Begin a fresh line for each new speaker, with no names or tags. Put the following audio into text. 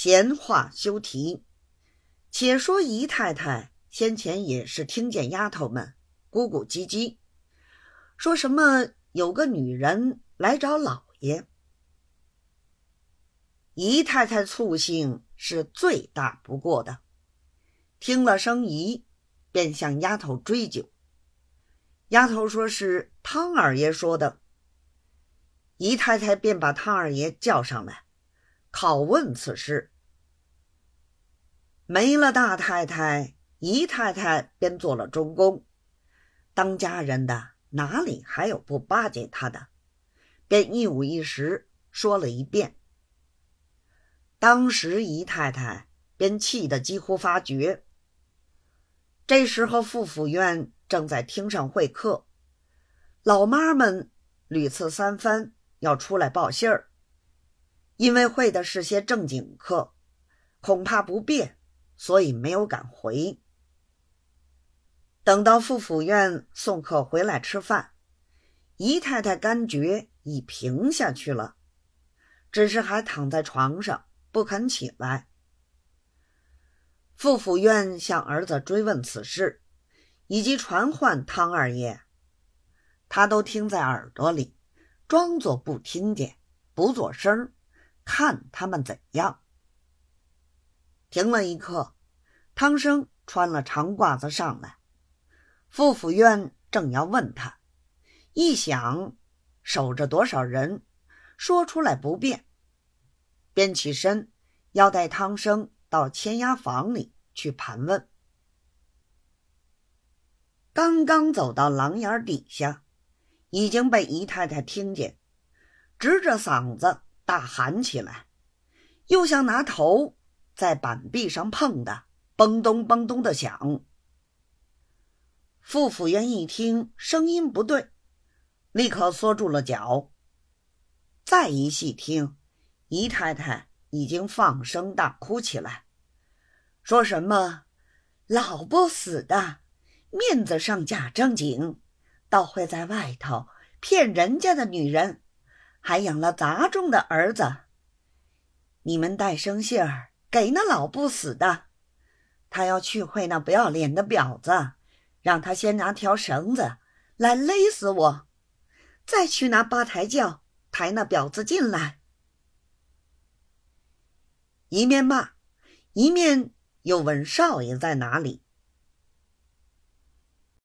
闲话休提，且说姨太太先前也是听见丫头们咕咕唧唧，说什么有个女人来找老爷。姨太太醋性是最大不过的，听了声姨，便向丫头追究。丫头说是汤二爷说的，姨太太便把汤二爷叫上来，拷问此事。没了大太太，姨太太便做了中宫，当家人的哪里还有不巴结她的？便一五一十说了一遍。当时姨太太便气得几乎发绝。这时候傅府院正在厅上会客，老妈们屡次三番要出来报信儿，因为会的是些正经课，恐怕不便，所以没有敢回。等到傅府院送客回来吃饭，姨太太感觉已平下去了，只是还躺在床上。不肯起来。傅府院向儿子追问此事，以及传唤汤二爷，他都听在耳朵里，装作不听见，不做声儿，看他们怎样。停了一刻，汤生穿了长褂子上来，傅府院正要问他，一想守着多少人，说出来不便。便起身，要带汤生到签押房里去盘问。刚刚走到廊檐底下，已经被姨太太听见，直着嗓子大喊起来，又像拿头在板壁上碰的，嘣咚嘣咚的响。傅府员一听声音不对，立刻缩住了脚。再一细听。姨太太已经放声大哭起来，说什么“老不死的，面子上假正经，倒会在外头骗人家的女人，还养了杂种的儿子。你们带声信儿给那老不死的，他要去会那不要脸的婊子，让他先拿条绳子来勒死我，再去拿八抬轿抬那婊子进来。”一面骂，一面又问少爷在哪里。